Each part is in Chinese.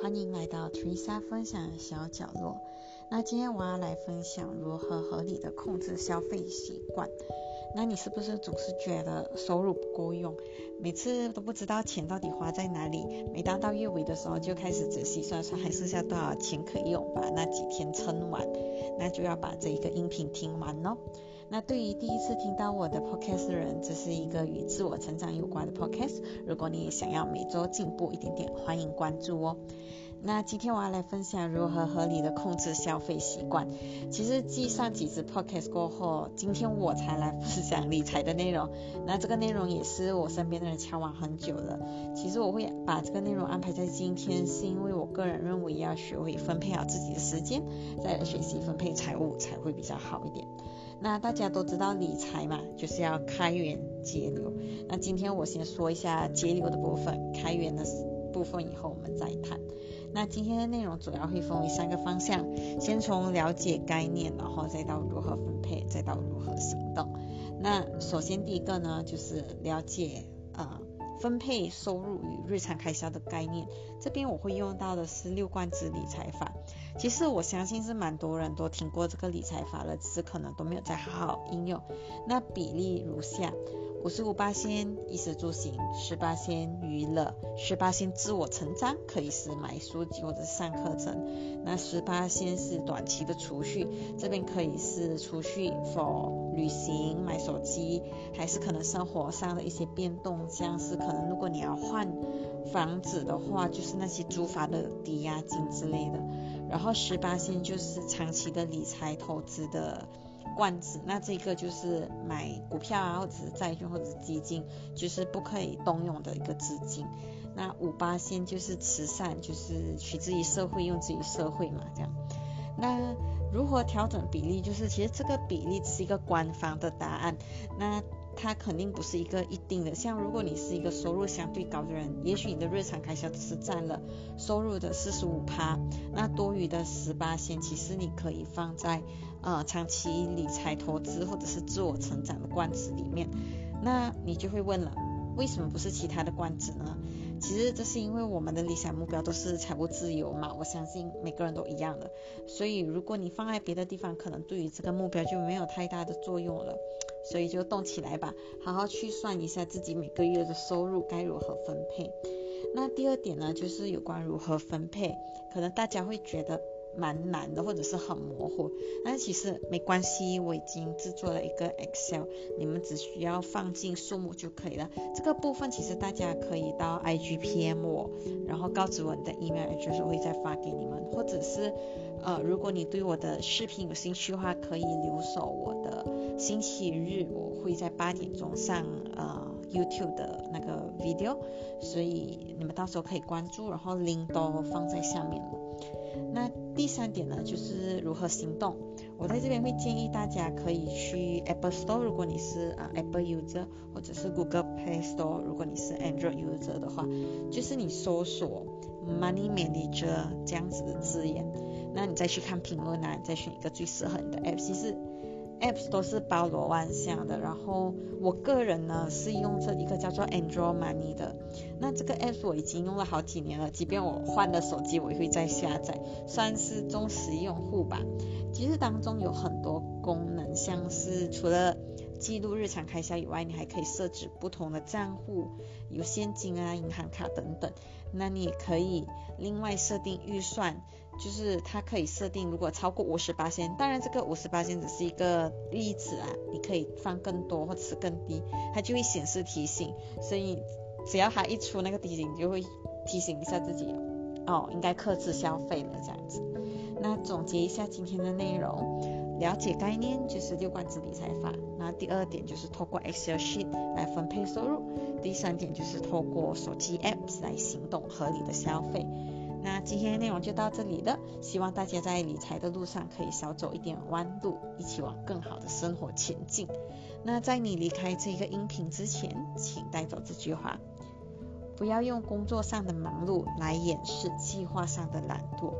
欢迎来到 Teresa 分享小角落。那今天我要来分享如何合理的控制消费习惯。那你是不是总是觉得收入不够用，每次都不知道钱到底花在哪里？每当到月尾的时候，就开始仔细算算还剩下多少钱可以用，把那几天撑完，那就要把这一个音频听完喽。那对于第一次听到我的 podcast 的人，这是一个与自我成长有关的 podcast。如果你也想要每周进步一点点，欢迎关注哦。那今天我要来分享如何合理的控制消费习惯。其实继上几次 podcast 过后，今天我才来分享理财的内容。那这个内容也是我身边的人敲完很久了。其实我会把这个内容安排在今天，是因为我个人认为要学会分配好自己的时间，再来学习分配财务才会比较好一点。那大家都知道理财嘛，就是要开源节流。那今天我先说一下节流的部分，开源的部分以后我们再谈。那今天的内容主要会分为三个方向，先从了解概念，然后再到如何分配，再到如何行动。那首先第一个呢，就是了解呃分配收入与日常开销的概念。这边我会用到的是六罐子理财法。其实我相信是蛮多人都听过这个理财法了，只是可能都没有再好好应用。那比例如下：五十五八先衣食住行，十八先娱乐，十八先自我成长，可以是买书籍或者是上课程。那十八先是短期的储蓄，这边可以是储蓄 for 旅行、买手机，还是可能生活上的一些变动，像是可能如果你要换房子的话，就是那些租房的抵押金之类的。然后十八仙就是长期的理财投资的罐子，那这个就是买股票啊，或者是债券或者是基金，就是不可以动用的一个资金。那五八线就是慈善，就是取之于社会，用之于社会嘛，这样。那如何调整比例？就是其实这个比例是一个官方的答案。那它肯定不是一个一定的，像如果你是一个收入相对高的人，也许你的日常开销只是占了收入的四十五趴，那多余的十八先其实你可以放在呃长期理财投资或者是自我成长的罐子里面，那你就会问了，为什么不是其他的罐子呢？其实这是因为我们的理想目标都是财务自由嘛，我相信每个人都一样的，所以如果你放在别的地方，可能对于这个目标就没有太大的作用了，所以就动起来吧，好好去算一下自己每个月的收入该如何分配。那第二点呢，就是有关如何分配，可能大家会觉得。蛮难的，或者是很模糊，但其实没关系，我已经制作了一个 Excel，你们只需要放进数目就可以了。这个部分其实大家可以到 IGPM 我，然后告知我你的 email address，我会再发给你们，或者是呃，如果你对我的视频有兴趣的话，可以留守我的星期日，我会在八点钟上呃 YouTube 的那个 video，所以你们到时候可以关注，然后 link 都放在下面了。那第三点呢，就是如何行动。我在这边会建议大家可以去 Apple Store，如果你是啊 Apple user，或者是 Google Play Store，如果你是 Android user 的话，就是你搜索 Money Manager 这样子的字眼，那你再去看评论啊，你再选一个最适合你的 App。其实 Apps 都是包罗万象的，然后我个人呢是用这一个叫做 Android Money 的，那这个 App 我已经用了好几年了，即便我换了手机，我也会再下载，算是忠实用户吧。其实当中有很多功能，像是除了记录日常开销以外，你还可以设置不同的账户，有现金啊、银行卡等等。那你也可以另外设定预算。就是它可以设定，如果超过五十八仙，当然这个五十八仙只是一个例子啊，你可以放更多或者是更低，它就会显示提醒，所以只要它一出那个提醒，就会提醒一下自己，哦，应该克制消费了这样子。那总结一下今天的内容，了解概念就是六罐子理财法，那第二点就是透过 Excel sheet 来分配收入，第三点就是透过手机 apps 来行动合理的消费。那今天的内容就到这里了，希望大家在理财的路上可以少走一点弯路，一起往更好的生活前进。那在你离开这个音频之前，请带走这句话：不要用工作上的忙碌来掩饰计划上的懒惰。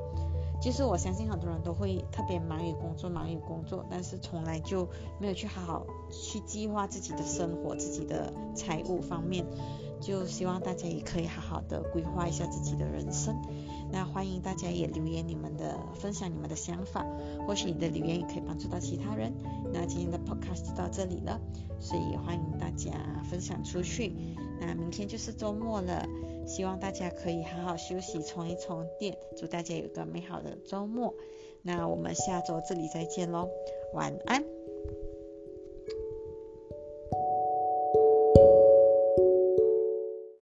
就是我相信很多人都会特别忙于工作，忙于工作，但是从来就没有去好好去计划自己的生活、自己的财务方面。就希望大家也可以好好的规划一下自己的人生。那欢迎大家也留言你们的分享你们的想法，或许你的留言也可以帮助到其他人。那今天的 podcast 就到这里了，所以欢迎大家分享出去。那明天就是周末了，希望大家可以好好休息，充一充电。祝大家有个美好的周末。那我们下周这里再见喽，晚安。